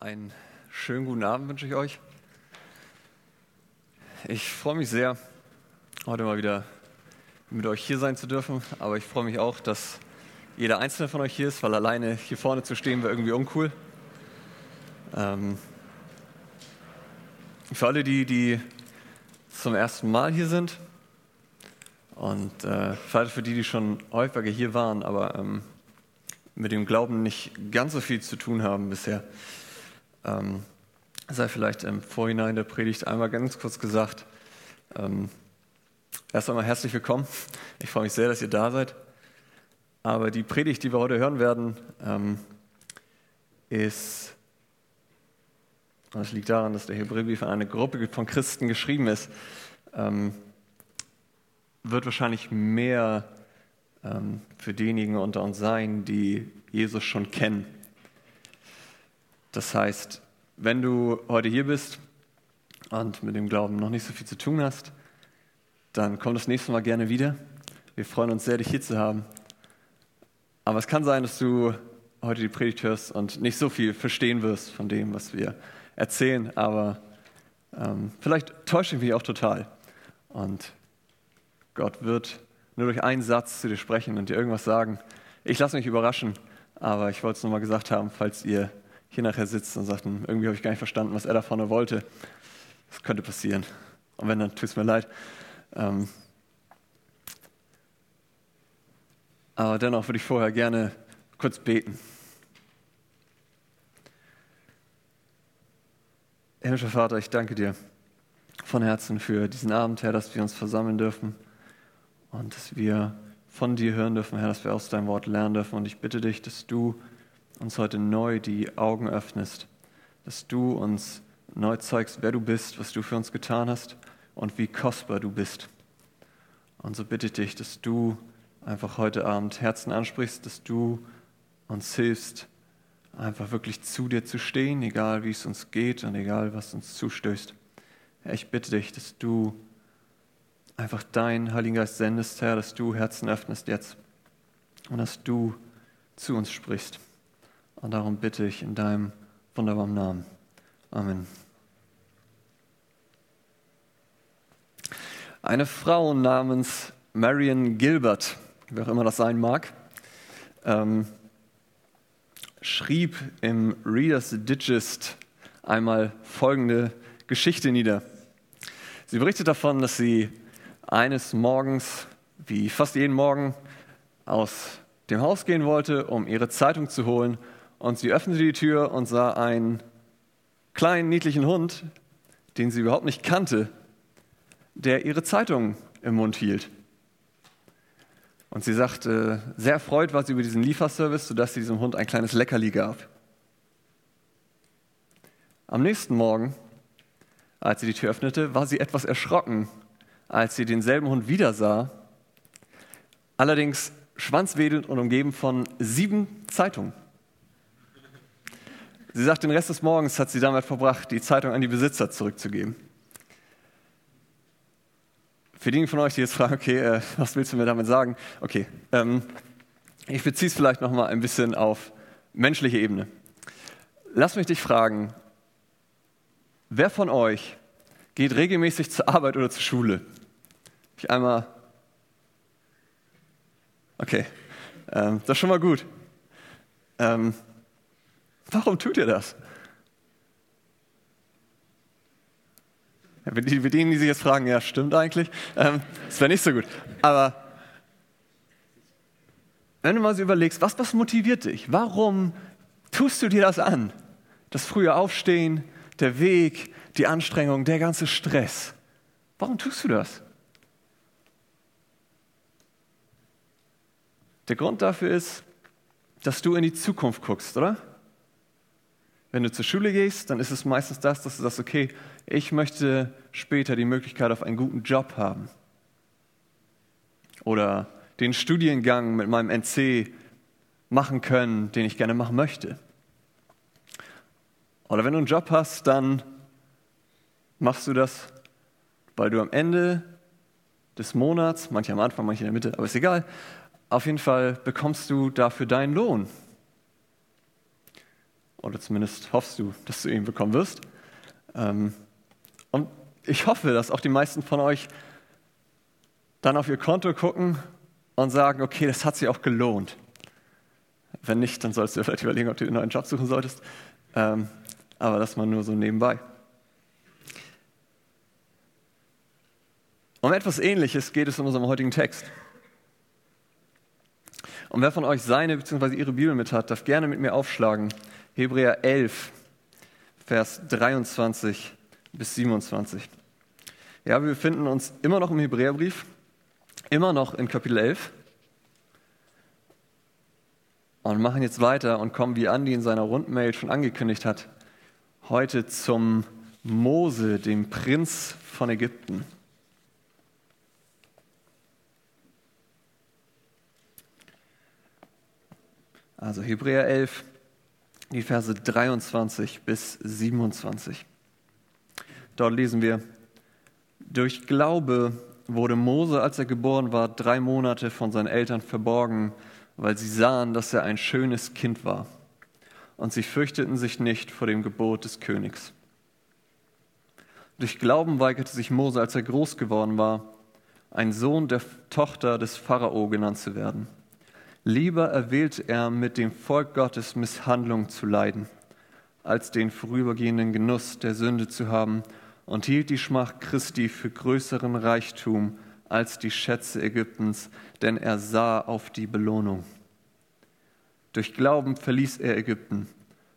Einen schönen guten Abend wünsche ich euch. Ich freue mich sehr, heute mal wieder mit euch hier sein zu dürfen, aber ich freue mich auch, dass jeder einzelne von euch hier ist, weil alleine hier vorne zu stehen wäre irgendwie uncool. Ähm, für alle die, die zum ersten Mal hier sind und äh, für die, die schon häufiger hier waren, aber ähm, mit dem Glauben nicht ganz so viel zu tun haben bisher, ähm, sei vielleicht im Vorhinein der Predigt einmal ganz kurz gesagt. Ähm, erst einmal herzlich willkommen. Ich freue mich sehr, dass ihr da seid. Aber die Predigt, die wir heute hören werden, ähm, ist, das liegt daran, dass der Hebräerbrief an eine Gruppe von Christen geschrieben ist, ähm, wird wahrscheinlich mehr ähm, für diejenigen unter uns sein, die Jesus schon kennen das heißt, wenn du heute hier bist und mit dem Glauben noch nicht so viel zu tun hast, dann komm das nächste Mal gerne wieder. Wir freuen uns sehr, dich hier zu haben. Aber es kann sein, dass du heute die Predigt hörst und nicht so viel verstehen wirst von dem, was wir erzählen. Aber ähm, vielleicht täuscht ich mich auch total. Und Gott wird nur durch einen Satz zu dir sprechen und dir irgendwas sagen. Ich lasse mich überraschen, aber ich wollte es nochmal gesagt haben, falls ihr hier nachher sitzt und sagt, hm, irgendwie habe ich gar nicht verstanden, was er da vorne wollte. Das könnte passieren. Und wenn, dann tut es mir leid. Ähm aber dennoch würde ich vorher gerne kurz beten. Himmlischer Vater, ich danke dir von Herzen für diesen Abend, Herr, dass wir uns versammeln dürfen und dass wir von dir hören dürfen, Herr, dass wir aus deinem Wort lernen dürfen. Und ich bitte dich, dass du uns heute neu die Augen öffnest, dass du uns neu zeigst, wer du bist, was du für uns getan hast und wie kostbar du bist. Und so bitte ich dich, dass du einfach heute Abend Herzen ansprichst, dass du uns hilfst, einfach wirklich zu dir zu stehen, egal wie es uns geht und egal was uns zustößt. Herr, ich bitte dich, dass du einfach deinen Heiligen Geist sendest, Herr, dass du Herzen öffnest jetzt und dass du zu uns sprichst. Und darum bitte ich in deinem wunderbaren Namen. Amen. Eine Frau namens Marion Gilbert, wer auch immer das sein mag, ähm, schrieb im Reader's Digest einmal folgende Geschichte nieder. Sie berichtet davon, dass sie eines Morgens, wie fast jeden Morgen, aus dem Haus gehen wollte, um ihre Zeitung zu holen und sie öffnete die Tür und sah einen kleinen, niedlichen Hund, den sie überhaupt nicht kannte, der ihre Zeitung im Mund hielt. Und sie sagte, sehr erfreut war sie über diesen Lieferservice, sodass sie diesem Hund ein kleines Leckerli gab. Am nächsten Morgen, als sie die Tür öffnete, war sie etwas erschrocken, als sie denselben Hund wieder sah, allerdings schwanzwedelnd und umgeben von sieben Zeitungen. Sie sagt, den Rest des Morgens hat sie damit verbracht, die Zeitung an die Besitzer zurückzugeben. Für diejenigen von euch, die jetzt fragen, okay, äh, was willst du mir damit sagen? Okay, ähm, ich beziehe es vielleicht nochmal ein bisschen auf menschliche Ebene. Lass mich dich fragen, wer von euch geht regelmäßig zur Arbeit oder zur Schule? Ich einmal. Okay, ähm, das ist schon mal gut. Ähm, Warum tut ihr das? Für denen, die sich jetzt fragen, ja, stimmt eigentlich, ähm, das wäre nicht so gut. Aber wenn du mal so überlegst, was, was motiviert dich? Warum tust du dir das an? Das frühe Aufstehen, der Weg, die Anstrengung, der ganze Stress. Warum tust du das? Der Grund dafür ist, dass du in die Zukunft guckst, oder? Wenn du zur Schule gehst, dann ist es meistens das, dass du sagst, okay, ich möchte später die Möglichkeit auf einen guten Job haben. Oder den Studiengang mit meinem NC machen können, den ich gerne machen möchte. Oder wenn du einen Job hast, dann machst du das, weil du am Ende des Monats, manche am Anfang, manche in der Mitte, aber ist egal, auf jeden Fall bekommst du dafür deinen Lohn. Oder zumindest hoffst du, dass du ihn bekommen wirst. Ähm, und ich hoffe, dass auch die meisten von euch dann auf ihr Konto gucken und sagen, okay, das hat sich auch gelohnt. Wenn nicht, dann sollst du vielleicht überlegen, ob du einen neuen Job suchen solltest. Ähm, aber das mal nur so nebenbei. Um etwas Ähnliches geht es in unserem heutigen Text. Und wer von euch seine bzw. ihre Bibel mit hat, darf gerne mit mir aufschlagen. Hebräer 11, Vers 23 bis 27. Ja, wir befinden uns immer noch im Hebräerbrief, immer noch in Kapitel 11 und machen jetzt weiter und kommen, wie Andi in seiner Rundmail schon angekündigt hat, heute zum Mose, dem Prinz von Ägypten. Also Hebräer 11, die Verse 23 bis 27. Dort lesen wir, durch Glaube wurde Mose, als er geboren war, drei Monate von seinen Eltern verborgen, weil sie sahen, dass er ein schönes Kind war. Und sie fürchteten sich nicht vor dem Gebot des Königs. Durch Glauben weigerte sich Mose, als er groß geworden war, ein Sohn der Tochter des Pharao genannt zu werden Lieber erwählte er, mit dem Volk Gottes Misshandlung zu leiden, als den vorübergehenden Genuss der Sünde zu haben und hielt die Schmach Christi für größeren Reichtum als die Schätze Ägyptens, denn er sah auf die Belohnung. Durch Glauben verließ er Ägypten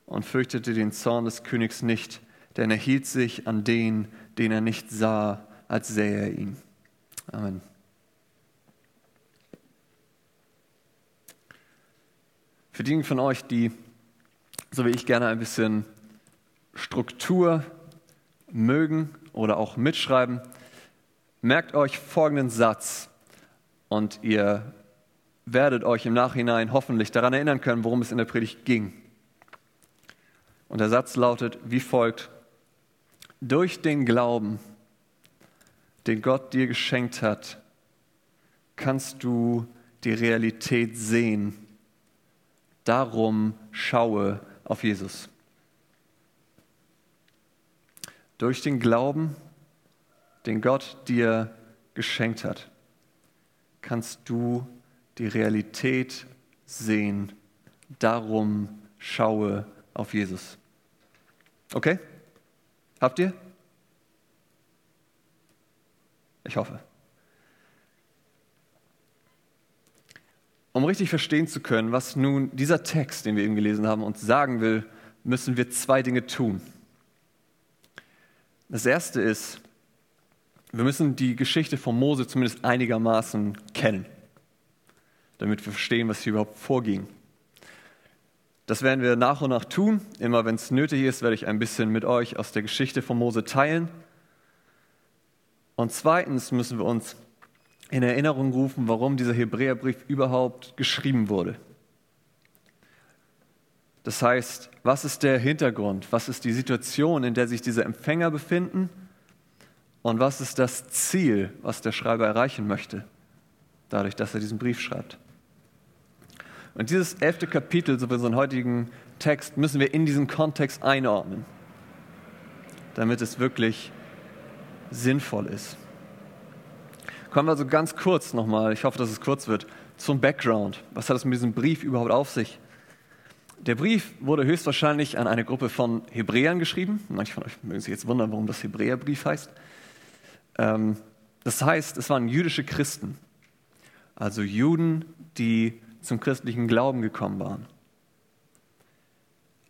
und fürchtete den Zorn des Königs nicht, denn er hielt sich an den, den er nicht sah, als sähe er ihn. Amen. Für diejenigen von euch, die, so wie ich, gerne ein bisschen Struktur mögen oder auch mitschreiben, merkt euch folgenden Satz und ihr werdet euch im Nachhinein hoffentlich daran erinnern können, worum es in der Predigt ging. Und der Satz lautet wie folgt, durch den Glauben, den Gott dir geschenkt hat, kannst du die Realität sehen Darum schaue auf Jesus. Durch den Glauben, den Gott dir geschenkt hat, kannst du die Realität sehen. Darum schaue auf Jesus. Okay? Habt ihr? Ich hoffe. Um richtig verstehen zu können, was nun dieser Text, den wir eben gelesen haben, uns sagen will, müssen wir zwei Dinge tun. Das erste ist, wir müssen die Geschichte von Mose zumindest einigermaßen kennen, damit wir verstehen, was hier überhaupt vorging. Das werden wir nach und nach tun. Immer wenn es nötig ist, werde ich ein bisschen mit euch aus der Geschichte von Mose teilen. Und zweitens müssen wir uns in Erinnerung rufen, warum dieser Hebräerbrief überhaupt geschrieben wurde. Das heißt, was ist der Hintergrund? Was ist die Situation, in der sich diese Empfänger befinden? Und was ist das Ziel, was der Schreiber erreichen möchte, dadurch, dass er diesen Brief schreibt? Und dieses elfte Kapitel, so wie unseren heutigen Text, müssen wir in diesen Kontext einordnen, damit es wirklich sinnvoll ist. Kommen wir also ganz kurz nochmal, ich hoffe, dass es kurz wird, zum Background. Was hat es mit diesem Brief überhaupt auf sich? Der Brief wurde höchstwahrscheinlich an eine Gruppe von Hebräern geschrieben. Manche von euch mögen sich jetzt wundern, warum das Hebräerbrief heißt. Ähm, das heißt, es waren jüdische Christen, also Juden, die zum christlichen Glauben gekommen waren.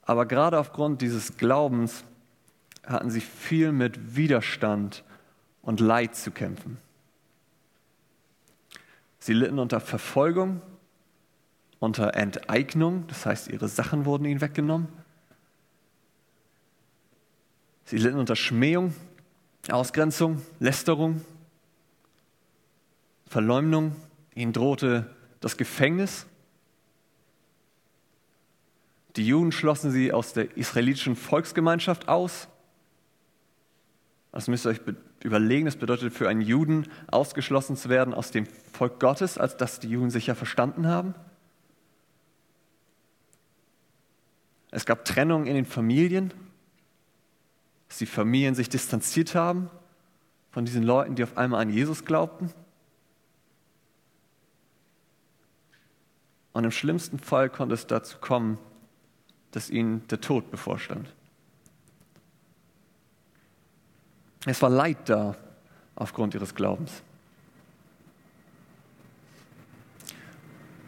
Aber gerade aufgrund dieses Glaubens hatten sie viel mit Widerstand und Leid zu kämpfen. Sie litten unter Verfolgung, unter Enteignung, das heißt, ihre Sachen wurden ihnen weggenommen. Sie litten unter Schmähung, Ausgrenzung, Lästerung, Verleumdung. Ihnen drohte das Gefängnis. Die Juden schlossen sie aus der israelitischen Volksgemeinschaft aus. Das müsst ihr euch überlegen. Es bedeutet für einen Juden ausgeschlossen zu werden aus dem Volk Gottes, als dass die Juden sich ja verstanden haben. Es gab Trennung in den Familien, dass die Familien sich distanziert haben von diesen Leuten, die auf einmal an Jesus glaubten. Und im schlimmsten Fall konnte es dazu kommen, dass ihnen der Tod bevorstand. Es war Leid da aufgrund ihres Glaubens.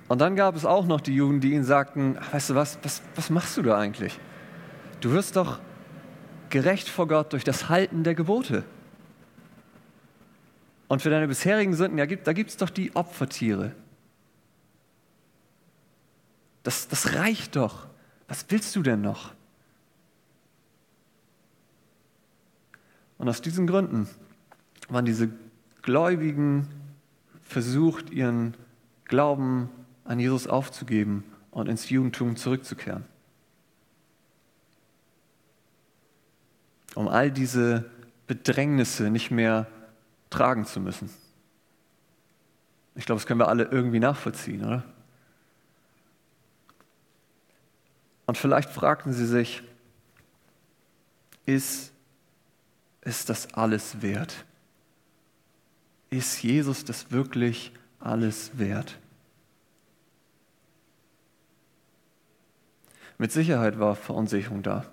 Und dann gab es auch noch die Juden, die ihnen sagten, weißt du was, was, was machst du da eigentlich? Du wirst doch gerecht vor Gott durch das Halten der Gebote. Und für deine bisherigen Sünden, ja, da gibt es doch die Opfertiere. Das, das reicht doch. Was willst du denn noch? Und aus diesen Gründen waren diese Gläubigen versucht, ihren Glauben an Jesus aufzugeben und ins Judentum zurückzukehren. Um all diese Bedrängnisse nicht mehr tragen zu müssen. Ich glaube, das können wir alle irgendwie nachvollziehen, oder? Und vielleicht fragten sie sich, ist, ist das alles wert? Ist Jesus das wirklich alles wert? Mit Sicherheit war Verunsicherung da.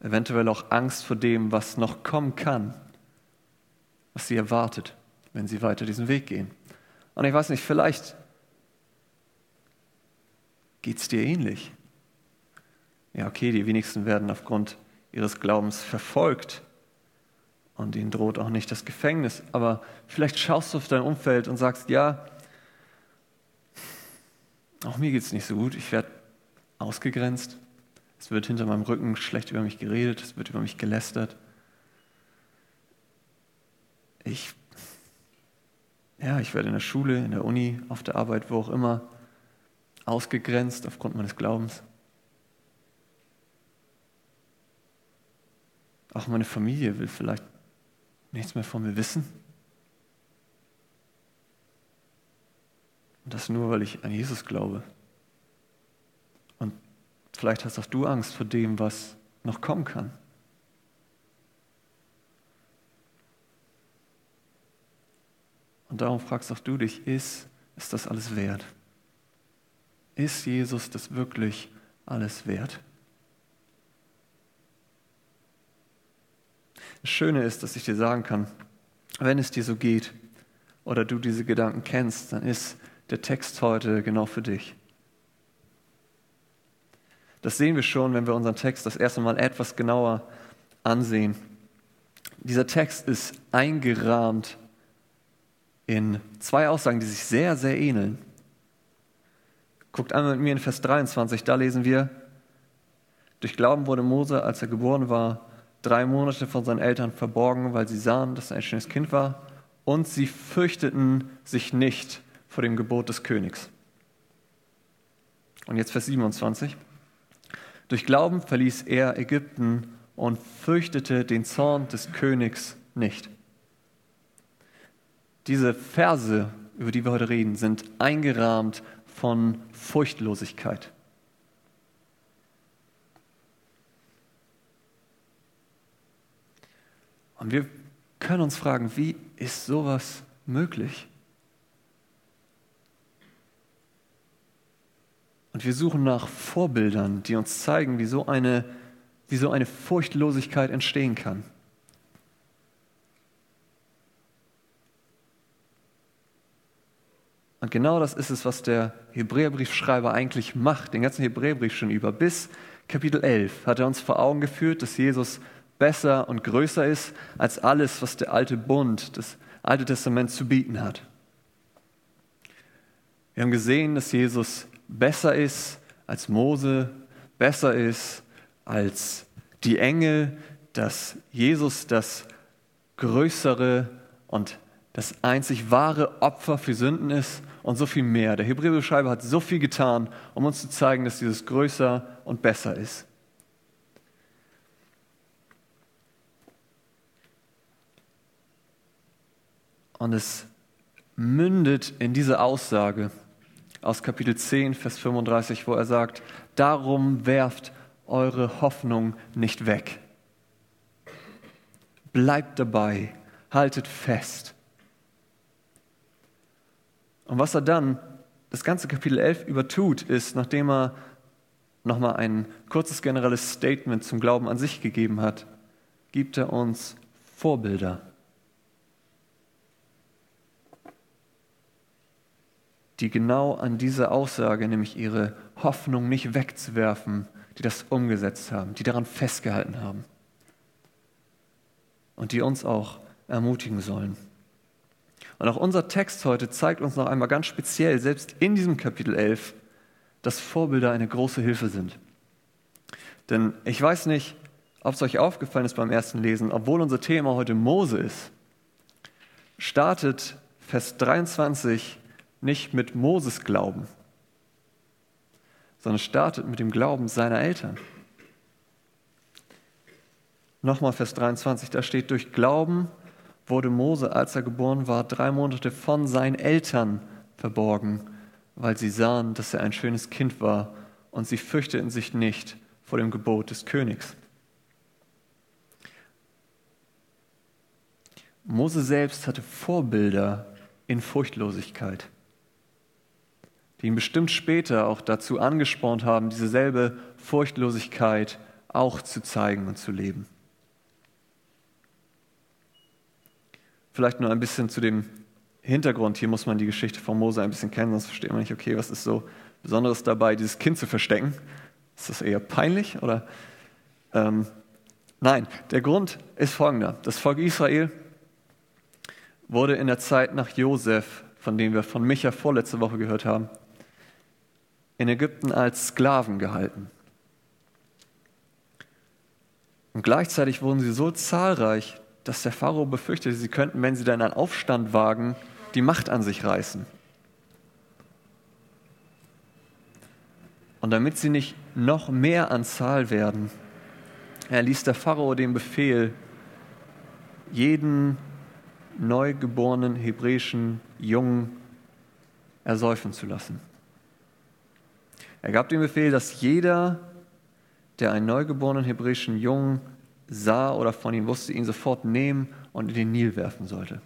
Eventuell auch Angst vor dem, was noch kommen kann, was sie erwartet, wenn sie weiter diesen Weg gehen. Und ich weiß nicht, vielleicht geht es dir ähnlich. Ja, okay, die wenigsten werden aufgrund ihres Glaubens verfolgt und ihnen droht auch nicht das Gefängnis. Aber vielleicht schaust du auf dein Umfeld und sagst, ja, auch mir geht es nicht so gut. Ich werde ausgegrenzt. Es wird hinter meinem Rücken schlecht über mich geredet. Es wird über mich gelästert. Ich, ja, ich werde in der Schule, in der Uni, auf der Arbeit, wo auch immer, ausgegrenzt aufgrund meines Glaubens. Auch meine Familie will vielleicht nichts mehr von mir wissen. Und das nur, weil ich an Jesus glaube. Und vielleicht hast auch du Angst vor dem, was noch kommen kann. Und darum fragst auch du dich, ist, ist das alles wert? Ist Jesus das wirklich alles wert? Das Schöne ist, dass ich dir sagen kann, wenn es dir so geht oder du diese Gedanken kennst, dann ist der Text heute genau für dich. Das sehen wir schon, wenn wir unseren Text das erste Mal etwas genauer ansehen. Dieser Text ist eingerahmt in zwei Aussagen, die sich sehr, sehr ähneln. Guckt einmal mit mir in Vers 23, da lesen wir, durch Glauben wurde Mose, als er geboren war, drei Monate von seinen Eltern verborgen, weil sie sahen, dass er ein schönes Kind war, und sie fürchteten sich nicht vor dem Gebot des Königs. Und jetzt Vers 27. Durch Glauben verließ er Ägypten und fürchtete den Zorn des Königs nicht. Diese Verse, über die wir heute reden, sind eingerahmt von Furchtlosigkeit. Und wir können uns fragen, wie ist sowas möglich? Und wir suchen nach Vorbildern, die uns zeigen, wie so eine, wie so eine Furchtlosigkeit entstehen kann. Und genau das ist es, was der Hebräerbriefschreiber eigentlich macht, den ganzen Hebräerbrief schon über. Bis Kapitel 11 hat er uns vor Augen geführt, dass Jesus besser und größer ist als alles, was der alte Bund, das Alte Testament zu bieten hat. Wir haben gesehen, dass Jesus besser ist als Mose, besser ist als die Engel, dass Jesus das größere und das einzig wahre Opfer für Sünden ist und so viel mehr. Der Hebräerschreiber hat so viel getan, um uns zu zeigen, dass dieses größer und besser ist. Und es mündet in diese Aussage, aus Kapitel 10, Vers 35, wo er sagt, darum werft eure Hoffnung nicht weg. Bleibt dabei, haltet fest. Und was er dann das ganze Kapitel 11 übertut, ist, nachdem er nochmal ein kurzes generelles Statement zum Glauben an sich gegeben hat, gibt er uns Vorbilder. Die genau an dieser Aussage, nämlich ihre Hoffnung nicht wegzuwerfen, die das umgesetzt haben, die daran festgehalten haben und die uns auch ermutigen sollen. Und auch unser Text heute zeigt uns noch einmal ganz speziell, selbst in diesem Kapitel 11, dass Vorbilder eine große Hilfe sind. Denn ich weiß nicht, ob es euch aufgefallen ist beim ersten Lesen, obwohl unser Thema heute Mose ist, startet Vers 23 nicht mit Moses Glauben, sondern startet mit dem Glauben seiner Eltern. Nochmal Vers 23, da steht, durch Glauben wurde Mose, als er geboren war, drei Monate von seinen Eltern verborgen, weil sie sahen, dass er ein schönes Kind war und sie fürchteten sich nicht vor dem Gebot des Königs. Mose selbst hatte Vorbilder in Furchtlosigkeit die ihn bestimmt später auch dazu angespornt haben, dieselbe Furchtlosigkeit auch zu zeigen und zu leben. Vielleicht nur ein bisschen zu dem Hintergrund. Hier muss man die Geschichte von Mose ein bisschen kennen, sonst versteht man nicht, okay, was ist so Besonderes dabei, dieses Kind zu verstecken? Ist das eher peinlich oder? Ähm, nein, der Grund ist folgender. Das Volk Israel wurde in der Zeit nach Josef, von dem wir von Micha vorletzte Woche gehört haben, in Ägypten als Sklaven gehalten. Und gleichzeitig wurden sie so zahlreich, dass der Pharao befürchtete, sie könnten, wenn sie dann einen Aufstand wagen, die Macht an sich reißen. Und damit sie nicht noch mehr an Zahl werden, er ließ der Pharao den Befehl, jeden neugeborenen hebräischen Jungen ersäufen zu lassen. Er gab den Befehl, dass jeder, der einen neugeborenen hebräischen Jungen sah oder von ihm wusste, ihn sofort nehmen und in den Nil werfen sollte.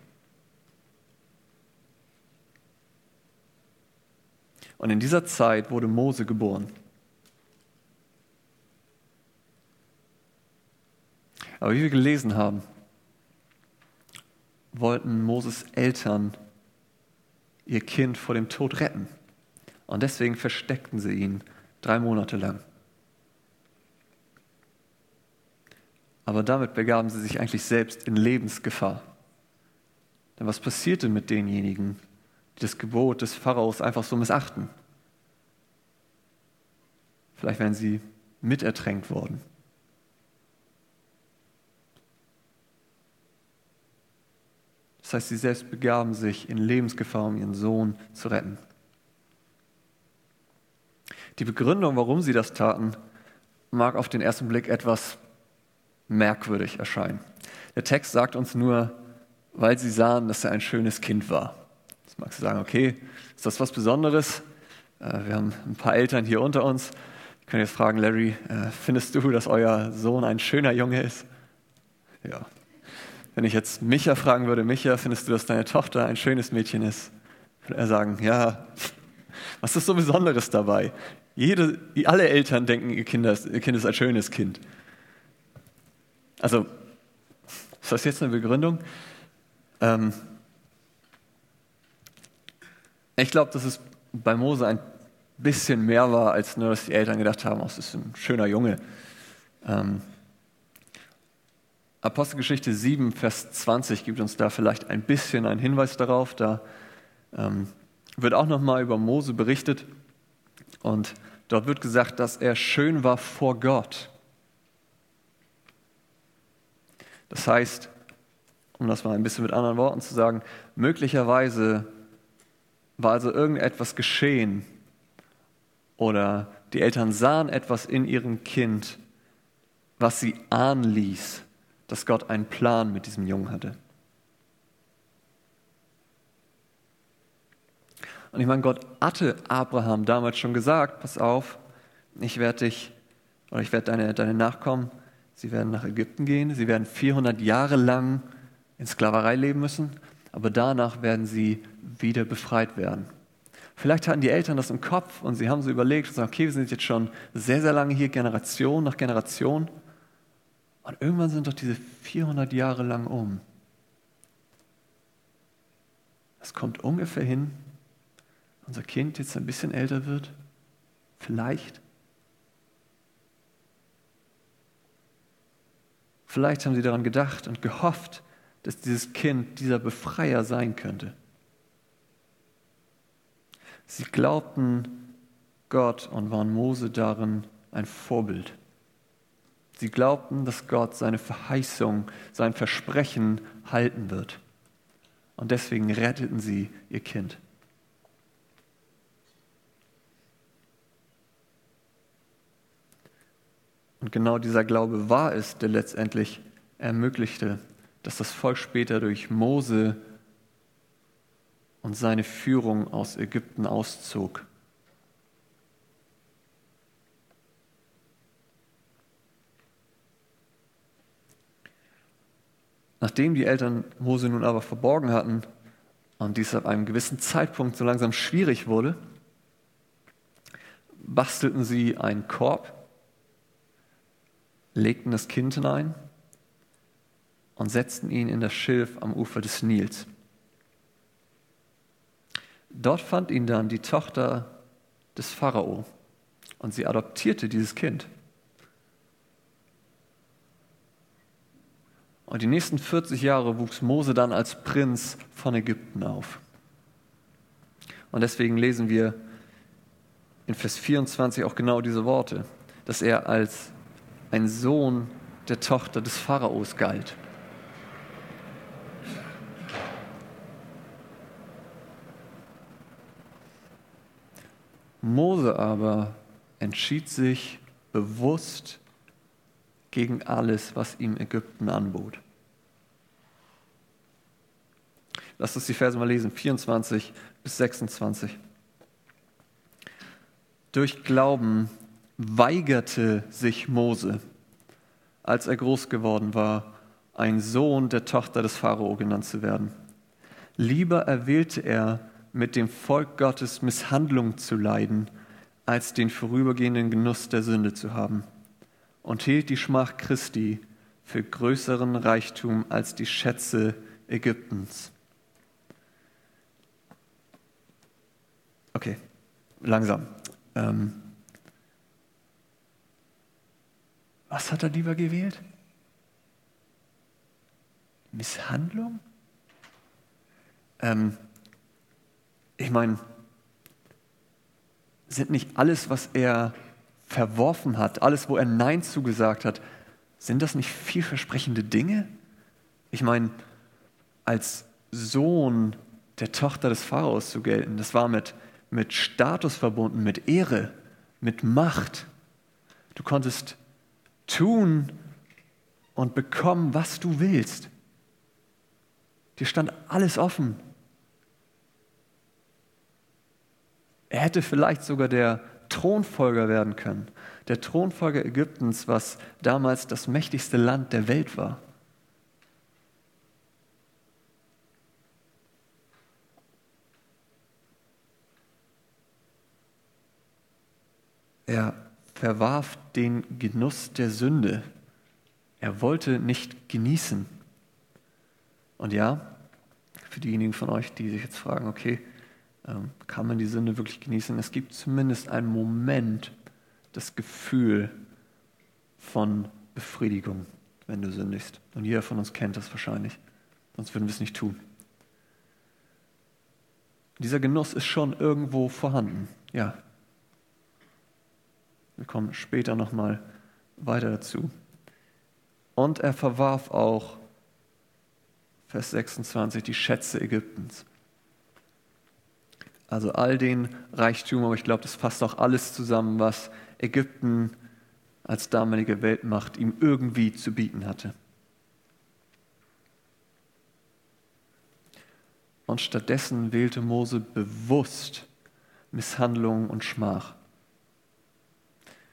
Und in dieser Zeit wurde Mose geboren. Aber wie wir gelesen haben, wollten Moses Eltern ihr Kind vor dem Tod retten. Und deswegen versteckten sie ihn drei Monate lang. Aber damit begaben sie sich eigentlich selbst in Lebensgefahr. Denn was passierte mit denjenigen, die das Gebot des Pharaos einfach so missachten? Vielleicht wären sie mitertränkt worden. Das heißt, sie selbst begaben sich in Lebensgefahr, um ihren Sohn zu retten. Die Begründung, warum sie das taten, mag auf den ersten Blick etwas merkwürdig erscheinen. Der Text sagt uns nur, weil sie sahen, dass er ein schönes Kind war. Jetzt magst du sagen, okay, ist das was Besonderes? Äh, wir haben ein paar Eltern hier unter uns. Ich kann jetzt fragen, Larry, äh, findest du, dass euer Sohn ein schöner Junge ist? Ja. Wenn ich jetzt Micha fragen würde, Micha, findest du, dass deine Tochter ein schönes Mädchen ist? Würde er sagen, ja. Was ist so Besonderes dabei? Jede, alle Eltern denken, ihr kind, ist, ihr kind ist ein schönes Kind. Also, ist das jetzt eine Begründung? Ähm, ich glaube, dass es bei Mose ein bisschen mehr war, als nur, dass die Eltern gedacht haben, oh, das ist ein schöner Junge. Ähm, Apostelgeschichte 7, Vers 20 gibt uns da vielleicht ein bisschen einen Hinweis darauf. Da ähm, wird auch nochmal über Mose berichtet. Und dort wird gesagt, dass er schön war vor Gott. Das heißt, um das mal ein bisschen mit anderen Worten zu sagen, möglicherweise war also irgendetwas geschehen oder die Eltern sahen etwas in ihrem Kind, was sie ahnen ließ, dass Gott einen Plan mit diesem Jungen hatte. Und ich meine, Gott hatte Abraham damals schon gesagt, pass auf, ich werde dich, oder ich werde deine, deine Nachkommen, sie werden nach Ägypten gehen, sie werden 400 Jahre lang in Sklaverei leben müssen, aber danach werden sie wieder befreit werden. Vielleicht hatten die Eltern das im Kopf und sie haben so überlegt und gesagt, okay, wir sind jetzt schon sehr, sehr lange hier, Generation nach Generation. Und irgendwann sind doch diese 400 Jahre lang um. Es kommt ungefähr hin, unser Kind jetzt ein bisschen älter wird. Vielleicht. Vielleicht haben sie daran gedacht und gehofft, dass dieses Kind dieser Befreier sein könnte. Sie glaubten Gott und waren Mose darin ein Vorbild. Sie glaubten, dass Gott seine Verheißung, sein Versprechen halten wird. Und deswegen retteten sie ihr Kind. Und genau dieser Glaube war es, der letztendlich ermöglichte, dass das Volk später durch Mose und seine Führung aus Ägypten auszog. Nachdem die Eltern Mose nun aber verborgen hatten und dies ab einem gewissen Zeitpunkt so langsam schwierig wurde, bastelten sie einen Korb, legten das Kind hinein und setzten ihn in das Schilf am Ufer des Nils. Dort fand ihn dann die Tochter des Pharao und sie adoptierte dieses Kind. Und die nächsten 40 Jahre wuchs Mose dann als Prinz von Ägypten auf. Und deswegen lesen wir in Vers 24 auch genau diese Worte, dass er als ein Sohn der Tochter des Pharaos galt. Mose aber entschied sich bewusst gegen alles, was ihm Ägypten anbot. Lass uns die Verse mal lesen, 24 bis 26. Durch Glauben weigerte sich Mose, als er groß geworden war, ein Sohn der Tochter des Pharao genannt zu werden. Lieber erwählte er, mit dem Volk Gottes Misshandlung zu leiden, als den vorübergehenden Genuss der Sünde zu haben, und hielt die Schmach Christi für größeren Reichtum als die Schätze Ägyptens. Okay, langsam. Ähm, was hat er lieber gewählt? Misshandlung? Ähm, ich meine, sind nicht alles, was er verworfen hat, alles, wo er Nein zugesagt hat, sind das nicht vielversprechende Dinge? Ich meine, als Sohn der Tochter des Pharaos zu gelten, das war mit, mit Status verbunden, mit Ehre, mit Macht. Du konntest tun und bekommen, was du willst. Dir stand alles offen. Er hätte vielleicht sogar der Thronfolger werden können. Der Thronfolger Ägyptens, was damals das mächtigste Land der Welt war. Er verwarf den Genuss der Sünde. Er wollte nicht genießen. Und ja, für diejenigen von euch, die sich jetzt fragen, okay, ähm, kann man die Sünde wirklich genießen. Es gibt zumindest einen Moment, das Gefühl von Befriedigung, wenn du sündigst. Und jeder von uns kennt das wahrscheinlich, sonst würden wir es nicht tun. Dieser Genuss ist schon irgendwo vorhanden, ja. Wir kommen später nochmal weiter dazu. Und er verwarf auch, Vers 26, die Schätze Ägyptens. Also all den Reichtum, aber ich glaube, das fasst auch alles zusammen, was Ägypten als damalige Weltmacht ihm irgendwie zu bieten hatte. und stattdessen wählte Mose bewusst Misshandlung und Schmach.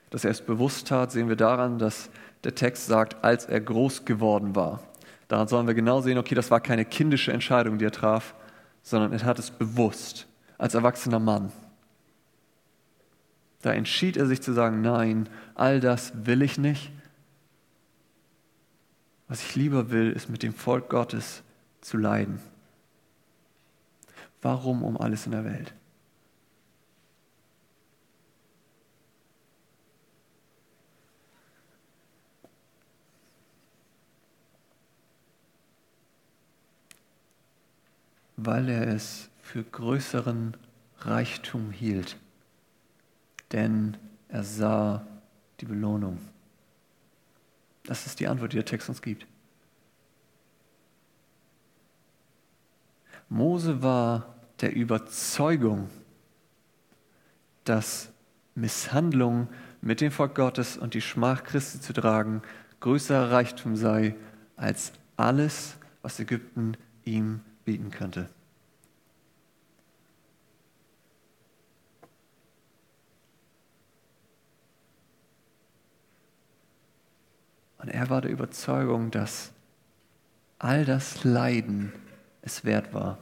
Dass er es bewusst tat, sehen wir daran, dass der Text sagt, als er groß geworden war. Daran sollen wir genau sehen, okay, das war keine kindische Entscheidung, die er traf, sondern er hat es bewusst, als erwachsener Mann. Da entschied er sich zu sagen, nein, all das will ich nicht. Was ich lieber will, ist mit dem Volk Gottes zu leiden. Warum um alles in der Welt? Weil er es für größeren Reichtum hielt, denn er sah die Belohnung. Das ist die Antwort, die der Text uns gibt. Mose war der Überzeugung, dass Misshandlung mit dem Volk Gottes und die Schmach Christi zu tragen größerer Reichtum sei als alles, was Ägypten ihm bieten könnte. Und er war der Überzeugung, dass all das Leiden es wert war.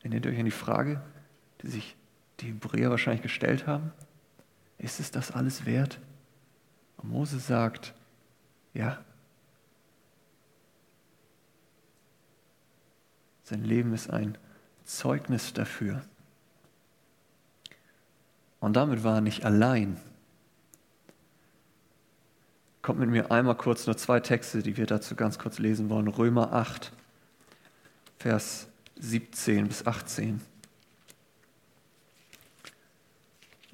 Erinnert ihr euch an die Frage, die sich die Hebräer wahrscheinlich gestellt haben? Ist es das alles wert? Und Mose sagt, ja, Sein Leben ist ein Zeugnis dafür. Und damit war er nicht allein. Kommt mit mir einmal kurz nur zwei Texte, die wir dazu ganz kurz lesen wollen. Römer 8, Vers 17 bis 18.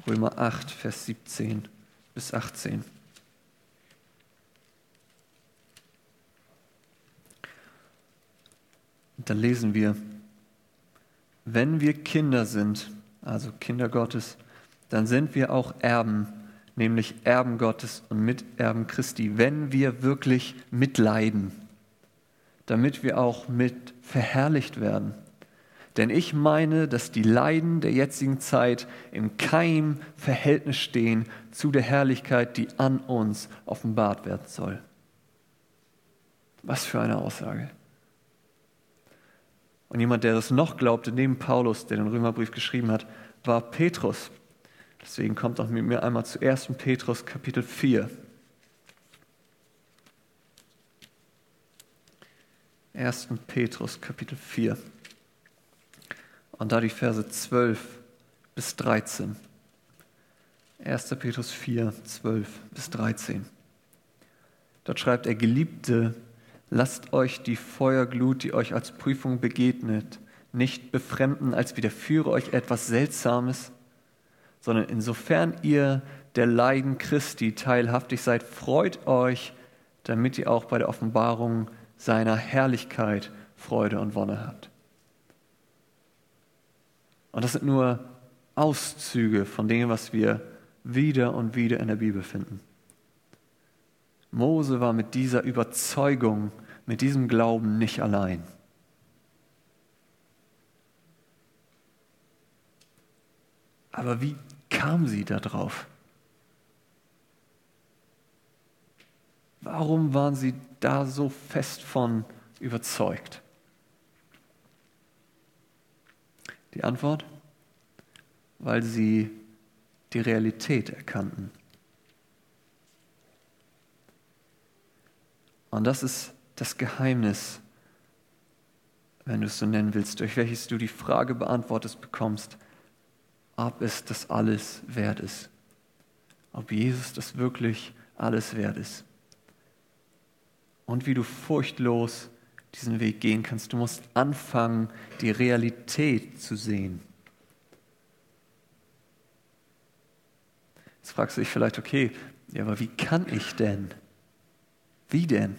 Römer 8, Vers 17 bis 18. Dann lesen wir, wenn wir Kinder sind, also Kinder Gottes, dann sind wir auch Erben, nämlich Erben Gottes und Miterben Christi, wenn wir wirklich mitleiden, damit wir auch mit verherrlicht werden. Denn ich meine, dass die Leiden der jetzigen Zeit im Keim Verhältnis stehen zu der Herrlichkeit, die an uns offenbart werden soll. Was für eine Aussage. Und jemand, der das noch glaubte, neben Paulus, der den Römerbrief geschrieben hat, war Petrus. Deswegen kommt auch mit mir einmal zu 1. Petrus Kapitel 4. 1. Petrus Kapitel 4. Und da die Verse 12 bis 13. 1. Petrus 4, 12 bis 13. Dort schreibt er, Geliebte, Lasst euch die Feuerglut, die euch als Prüfung begegnet, nicht befremden, als widerführe euch etwas Seltsames, sondern insofern ihr der Leiden Christi teilhaftig seid, freut euch, damit ihr auch bei der Offenbarung seiner Herrlichkeit Freude und Wonne habt. Und das sind nur Auszüge von dem, was wir wieder und wieder in der Bibel finden. Mose war mit dieser Überzeugung, mit diesem Glauben nicht allein. Aber wie kam sie darauf? Warum waren sie da so fest von überzeugt? Die Antwort? Weil sie die Realität erkannten. Und das ist das Geheimnis, wenn du es so nennen willst, durch welches du die Frage beantwortet bekommst, ob es das alles wert ist. Ob Jesus das wirklich alles wert ist. Und wie du furchtlos diesen Weg gehen kannst. Du musst anfangen, die Realität zu sehen. Jetzt fragst du dich vielleicht, okay, ja, aber wie kann ich denn? Wie denn?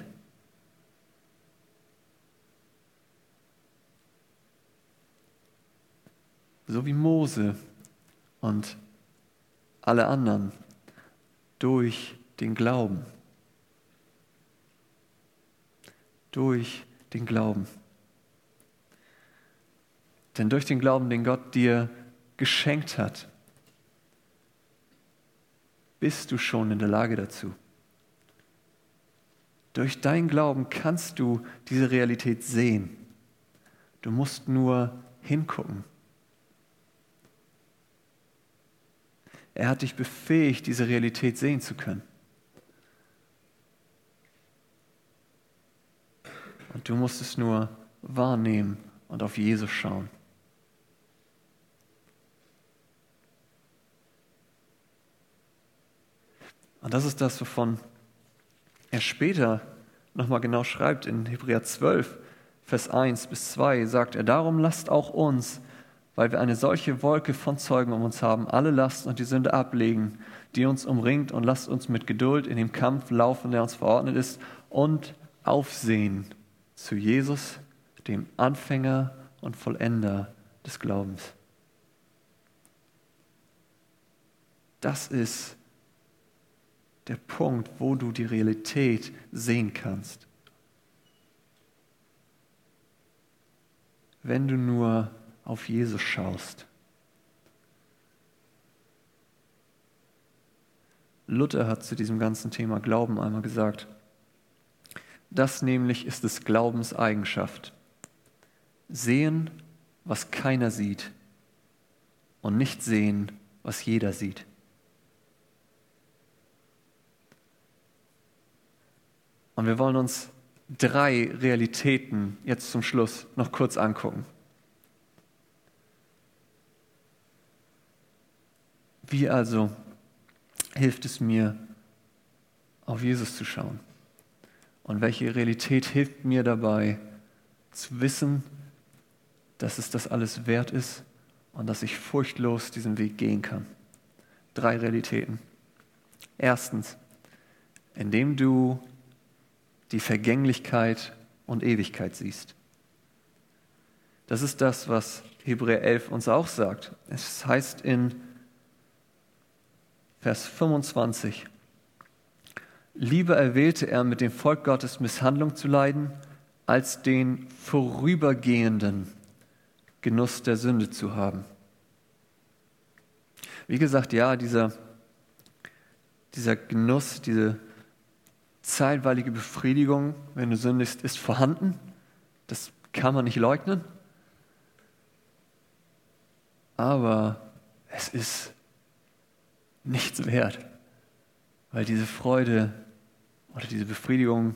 So wie Mose und alle anderen durch den Glauben. Durch den Glauben. Denn durch den Glauben, den Gott dir geschenkt hat, bist du schon in der Lage dazu. Durch deinen Glauben kannst du diese Realität sehen. Du musst nur hingucken. Er hat dich befähigt, diese Realität sehen zu können. Und du musst es nur wahrnehmen und auf Jesus schauen. Und das ist das, wovon er später nochmal genau schreibt in Hebräer 12, Vers 1 bis 2, sagt er, darum lasst auch uns, weil wir eine solche Wolke von Zeugen um uns haben, alle Last und die Sünde ablegen, die uns umringt und lasst uns mit Geduld in dem Kampf laufen, der uns verordnet ist und aufsehen zu Jesus, dem Anfänger und Vollender des Glaubens. Das ist der Punkt, wo du die Realität sehen kannst. Wenn du nur auf Jesus schaust. Luther hat zu diesem ganzen Thema Glauben einmal gesagt, das nämlich ist des Glaubens Eigenschaft. Sehen, was keiner sieht und nicht sehen, was jeder sieht. Und wir wollen uns drei Realitäten jetzt zum Schluss noch kurz angucken. Wie also hilft es mir, auf Jesus zu schauen? Und welche Realität hilft mir dabei, zu wissen, dass es das alles wert ist und dass ich furchtlos diesen Weg gehen kann? Drei Realitäten. Erstens, indem du die Vergänglichkeit und Ewigkeit siehst. Das ist das, was Hebräer 11 uns auch sagt. Es heißt in Vers 25, Lieber erwählte er, mit dem Volk Gottes Misshandlung zu leiden, als den vorübergehenden Genuss der Sünde zu haben. Wie gesagt, ja, dieser, dieser Genuss, diese zeitweilige Befriedigung, wenn du sündigst, ist vorhanden. Das kann man nicht leugnen. Aber es ist nichts wert, weil diese Freude oder diese Befriedigung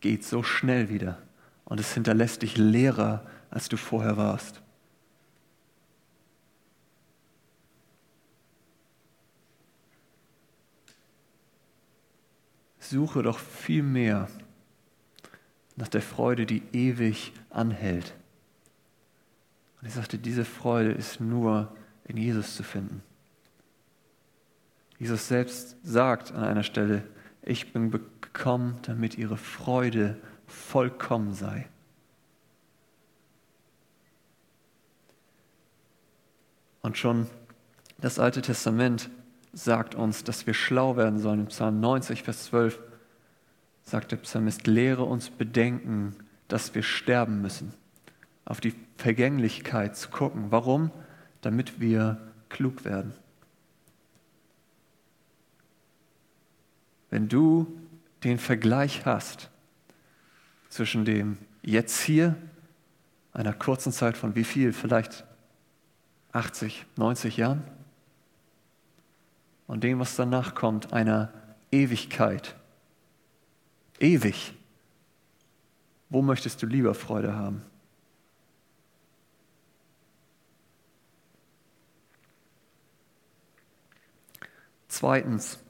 geht so schnell wieder und es hinterlässt dich leerer, als du vorher warst. suche doch viel mehr nach der Freude, die ewig anhält. Und ich sagte, diese Freude ist nur in Jesus zu finden. Jesus selbst sagt an einer Stelle, ich bin gekommen, damit ihre Freude vollkommen sei. Und schon das Alte Testament sagt uns, dass wir schlau werden sollen. Im Psalm 90, Vers 12 sagt der Psalmist, lehre uns bedenken, dass wir sterben müssen. Auf die Vergänglichkeit zu gucken. Warum? Damit wir klug werden. Wenn du den Vergleich hast zwischen dem jetzt hier, einer kurzen Zeit von wie viel, vielleicht 80, 90 Jahren, und dem, was danach kommt, einer Ewigkeit. Ewig. Wo möchtest du lieber Freude haben? Zweitens,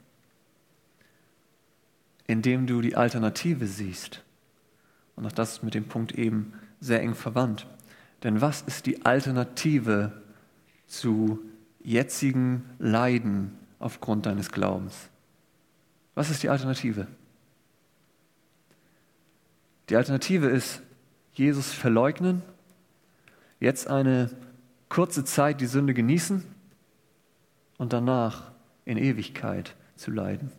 indem du die Alternative siehst. Und auch das ist mit dem Punkt eben sehr eng verwandt. Denn was ist die Alternative zu jetzigen Leiden, aufgrund deines Glaubens. Was ist die Alternative? Die Alternative ist, Jesus verleugnen, jetzt eine kurze Zeit die Sünde genießen und danach in Ewigkeit zu leiden.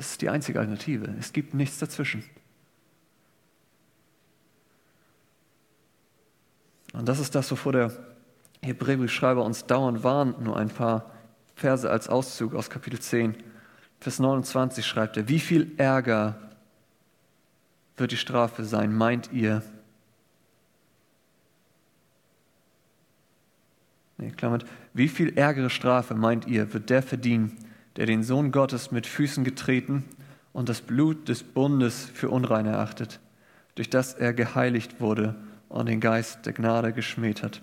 Das ist die einzige Alternative. Es gibt nichts dazwischen. Und das ist das, wovor der Hebräerbriefschreiber uns dauernd warnt. Nur ein paar Verse als Auszug aus Kapitel 10. Vers 29 schreibt er, wie viel Ärger wird die Strafe sein, meint ihr? Nee, klammert, wie viel ärgere Strafe, meint ihr, wird der verdienen, der den Sohn Gottes mit Füßen getreten und das Blut des Bundes für unrein erachtet, durch das er geheiligt wurde und den Geist der Gnade geschmäht hat.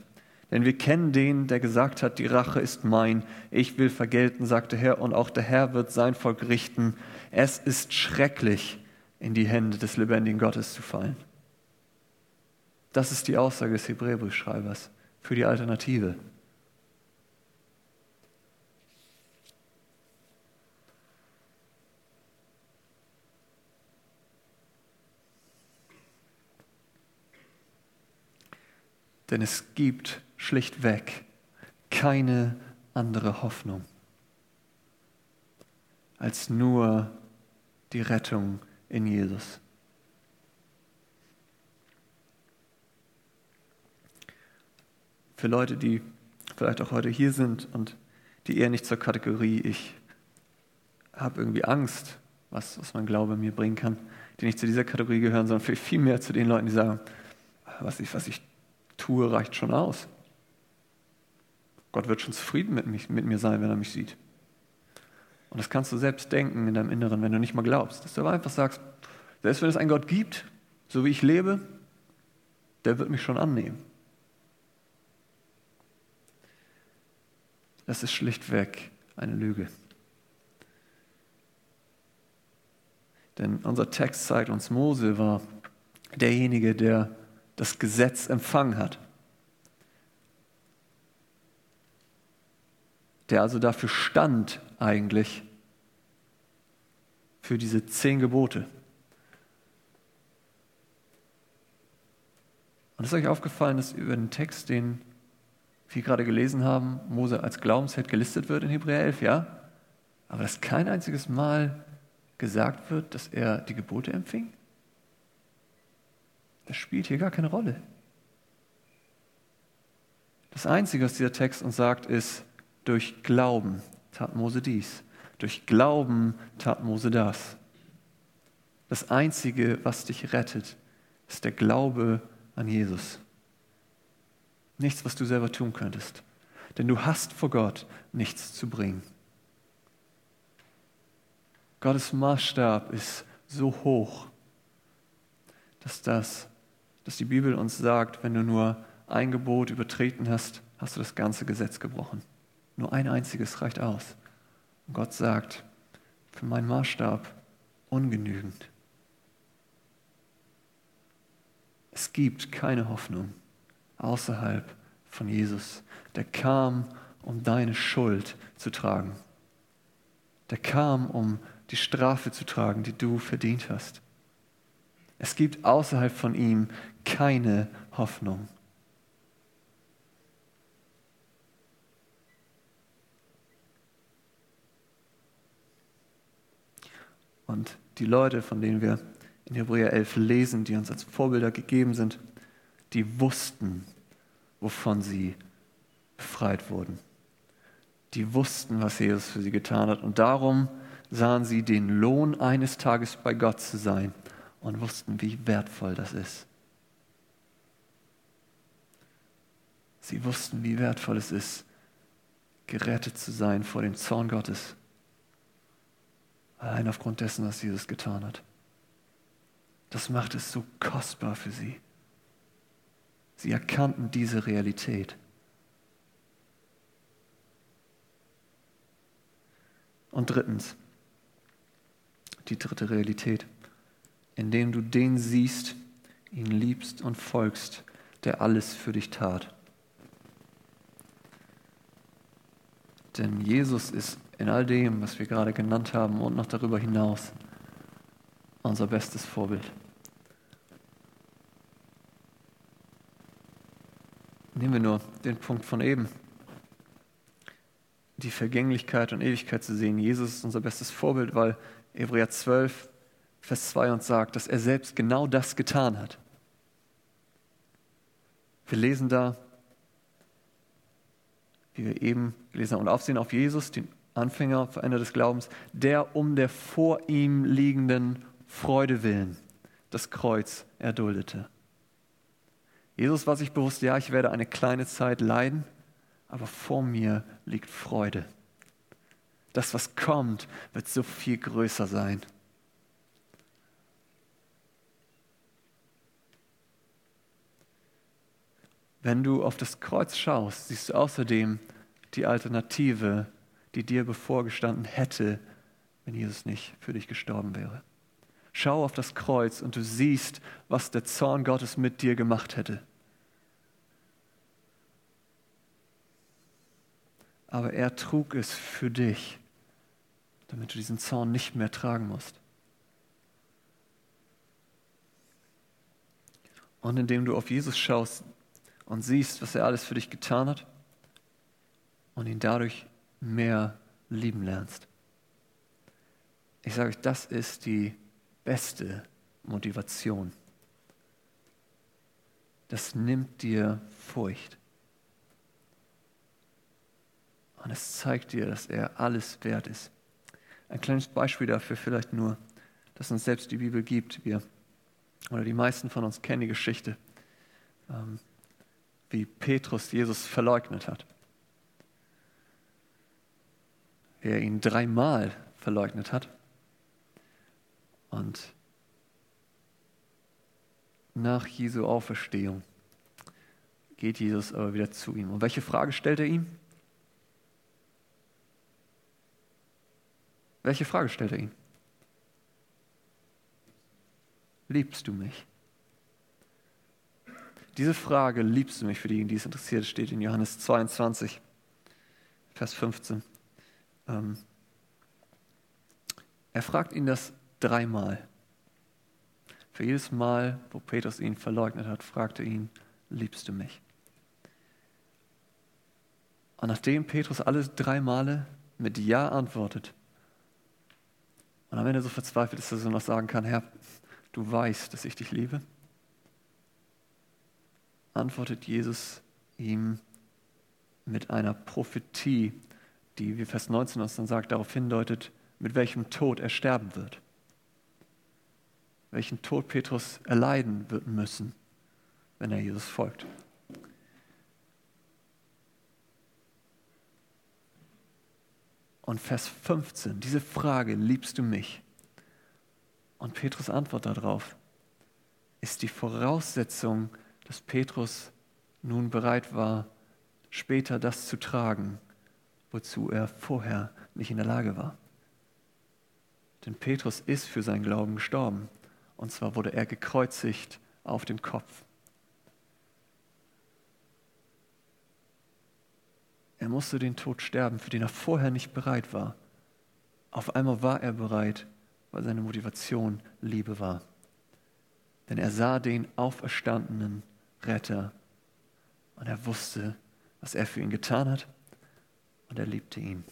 Denn wir kennen den, der gesagt hat, die Rache ist mein, ich will vergelten, sagte Herr, und auch der Herr wird sein Volk richten. Es ist schrecklich, in die Hände des lebendigen Gottes zu fallen. Das ist die Aussage des Hebräerbriefschreibers für die Alternative. Denn es gibt schlichtweg keine andere Hoffnung als nur die Rettung in Jesus. Für Leute, die vielleicht auch heute hier sind und die eher nicht zur Kategorie, ich habe irgendwie Angst, was, was mein Glaube mir bringen kann, die nicht zu dieser Kategorie gehören, sondern viel mehr zu den Leuten, die sagen, was ich, was ich tue, reicht schon aus. Gott wird schon zufrieden mit, mich, mit mir sein, wenn er mich sieht. Und das kannst du selbst denken in deinem Inneren, wenn du nicht mal glaubst. Dass du aber einfach sagst, selbst wenn es einen Gott gibt, so wie ich lebe, der wird mich schon annehmen. Das ist schlichtweg eine Lüge. Denn unser Text zeigt uns, Mose war derjenige, der das Gesetz empfangen hat. Der also dafür stand eigentlich, für diese zehn Gebote. Und ist euch aufgefallen, dass über den Text, den wir gerade gelesen haben, Mose als Glaubensheld gelistet wird in Hebräer 11, ja? Aber dass kein einziges Mal gesagt wird, dass er die Gebote empfing? Das spielt hier gar keine Rolle. Das Einzige, was dieser Text uns sagt, ist, durch Glauben tat Mose dies. Durch Glauben tat Mose das. Das Einzige, was dich rettet, ist der Glaube an Jesus. Nichts, was du selber tun könntest. Denn du hast vor Gott nichts zu bringen. Gottes Maßstab ist so hoch, dass das dass die Bibel uns sagt, wenn du nur ein Gebot übertreten hast, hast du das ganze Gesetz gebrochen. Nur ein einziges reicht aus. Und Gott sagt, für meinen Maßstab ungenügend. Es gibt keine Hoffnung außerhalb von Jesus. Der kam, um deine Schuld zu tragen. Der kam, um die Strafe zu tragen, die du verdient hast. Es gibt außerhalb von ihm keine Hoffnung. Und die Leute, von denen wir in Hebräer 11 lesen, die uns als Vorbilder gegeben sind, die wussten, wovon sie befreit wurden. Die wussten, was Jesus für sie getan hat. Und darum sahen sie den Lohn eines Tages bei Gott zu sein und wussten, wie wertvoll das ist. Sie wussten, wie wertvoll es ist, gerettet zu sein vor dem Zorn Gottes. Allein aufgrund dessen, was Jesus getan hat. Das macht es so kostbar für sie. Sie erkannten diese Realität. Und drittens, die dritte Realität indem du den siehst, ihn liebst und folgst, der alles für dich tat. Denn Jesus ist in all dem, was wir gerade genannt haben und noch darüber hinaus, unser bestes Vorbild. Nehmen wir nur den Punkt von eben. Die Vergänglichkeit und Ewigkeit zu sehen. Jesus ist unser bestes Vorbild, weil Hebräer 12 Vers 2 uns sagt, dass er selbst genau das getan hat. Wir lesen da, wie wir eben gelesen haben, und aufsehen auf Jesus, den Anfänger, Veränder des Glaubens, der um der vor ihm liegenden Freude willen das Kreuz erduldete. Jesus war sich bewusst, ja, ich werde eine kleine Zeit leiden, aber vor mir liegt Freude. Das, was kommt, wird so viel größer sein. Wenn du auf das Kreuz schaust, siehst du außerdem die Alternative, die dir bevorgestanden hätte, wenn Jesus nicht für dich gestorben wäre. Schau auf das Kreuz und du siehst, was der Zorn Gottes mit dir gemacht hätte. Aber er trug es für dich, damit du diesen Zorn nicht mehr tragen musst. Und indem du auf Jesus schaust und siehst, was er alles für dich getan hat und ihn dadurch mehr lieben lernst. Ich sage euch, das ist die beste Motivation. Das nimmt dir Furcht. Und es zeigt dir, dass er alles wert ist. Ein kleines Beispiel dafür vielleicht nur, dass uns selbst die Bibel gibt. Wir, oder die meisten von uns kennen die Geschichte, ähm, wie Petrus Jesus verleugnet hat. Wie er ihn dreimal verleugnet hat. Und nach Jesu Auferstehung geht Jesus aber wieder zu ihm. Und welche Frage stellt er ihm? Welche Frage stellt er ihm? Liebst du mich? Diese Frage, liebst du mich, für diejenigen, die es interessiert, steht in Johannes 22, Vers 15. Ähm, er fragt ihn das dreimal. Für jedes Mal, wo Petrus ihn verleugnet hat, fragte ihn, liebst du mich? Und nachdem Petrus alle drei Male mit Ja antwortet und am Ende so verzweifelt ist, dass er noch sagen kann, Herr, du weißt, dass ich dich liebe, antwortet Jesus ihm mit einer Prophetie, die, wie Vers 19 uns dann sagt, darauf hindeutet, mit welchem Tod er sterben wird welchen Tod Petrus erleiden wird müssen, wenn er Jesus folgt. Und Vers 15, diese Frage, liebst du mich? Und Petrus Antwort darauf ist die Voraussetzung, dass Petrus nun bereit war, später das zu tragen, wozu er vorher nicht in der Lage war. Denn Petrus ist für seinen Glauben gestorben. Und zwar wurde er gekreuzigt auf dem Kopf. Er musste den Tod sterben, für den er vorher nicht bereit war. Auf einmal war er bereit, weil seine Motivation Liebe war. Denn er sah den auferstandenen Retter und er wusste, was er für ihn getan hat und er liebte ihn.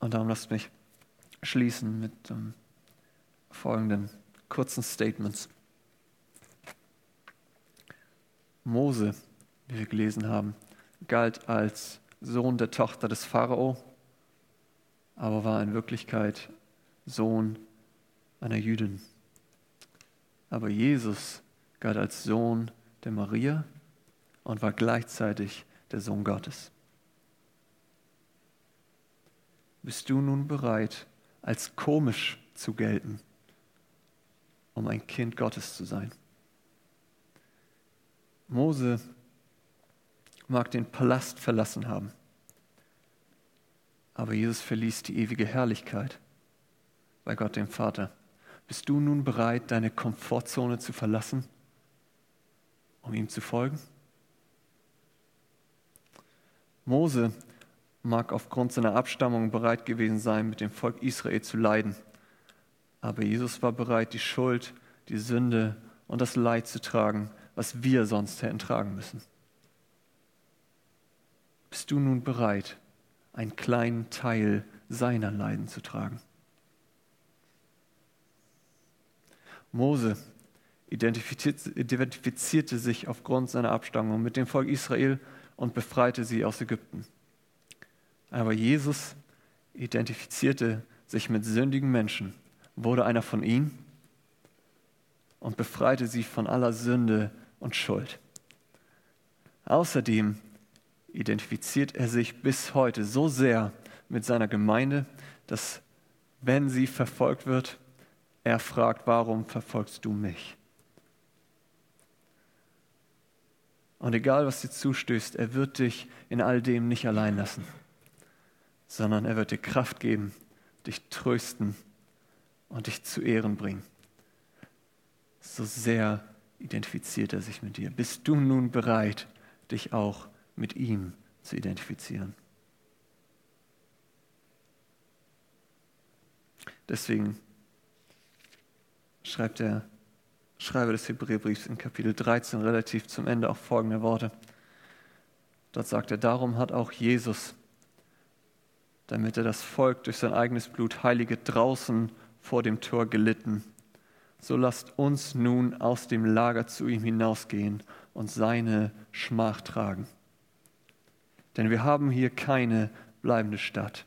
Und darum lasst mich schließen mit ähm, folgenden kurzen Statements. Mose, wie wir gelesen haben, galt als Sohn der Tochter des Pharao, aber war in Wirklichkeit Sohn einer Jüdin. Aber Jesus galt als Sohn der Maria und war gleichzeitig der Sohn Gottes. bist du nun bereit, als komisch zu gelten, um ein Kind Gottes zu sein. Mose mag den Palast verlassen haben, aber Jesus verließ die ewige Herrlichkeit bei Gott dem Vater. Bist du nun bereit, deine Komfortzone zu verlassen, um ihm zu folgen? Mose mag aufgrund seiner Abstammung bereit gewesen sein, mit dem Volk Israel zu leiden. Aber Jesus war bereit, die Schuld, die Sünde und das Leid zu tragen, was wir sonst hätten tragen müssen. Bist du nun bereit, einen kleinen Teil seiner Leiden zu tragen? Mose identifizierte, sich aufgrund seiner Abstammung mit dem Volk Israel und befreite sie aus Ägypten. Aber Jesus identifizierte sich mit sündigen Menschen, wurde einer von ihnen und befreite sie von aller Sünde und Schuld. Außerdem identifiziert er sich bis heute so sehr mit seiner Gemeinde, dass wenn sie verfolgt wird, er fragt, warum verfolgst du mich? Und egal, was dir zustößt, er wird dich in all dem nicht allein lassen, sondern er wird dir Kraft geben, dich trösten und dich zu Ehren bringen. So sehr identifiziert er sich mit dir. Bist du nun bereit, dich auch mit ihm zu identifizieren? Deswegen schreibt der Schreiber des Hebräerbriefs in Kapitel 13 relativ zum Ende auch folgende Worte. Dort sagt er, darum hat auch Jesus, damit er das Volk durch sein eigenes Blut heilige draußen vor dem Tor gelitten, so lasst uns nun aus dem Lager zu ihm hinausgehen und seine Schmach tragen. Denn wir haben hier keine bleibende Stadt,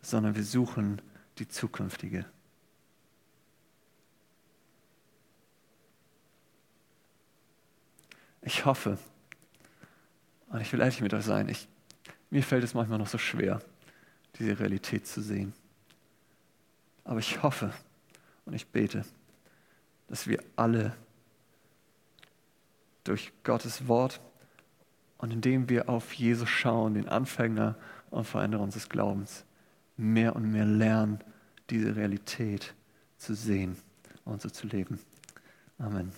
sondern wir suchen die zukünftige. Ich hoffe, und ich will ehrlich mit euch sein, ich, mir fällt es manchmal noch so schwer, diese Realität zu sehen. Aber ich hoffe und ich bete, dass wir alle durch Gottes Wort und indem wir auf Jesus schauen, den Anfänger und Veränderer unseres Glaubens, mehr und mehr lernen, diese Realität zu sehen und so zu leben. Amen.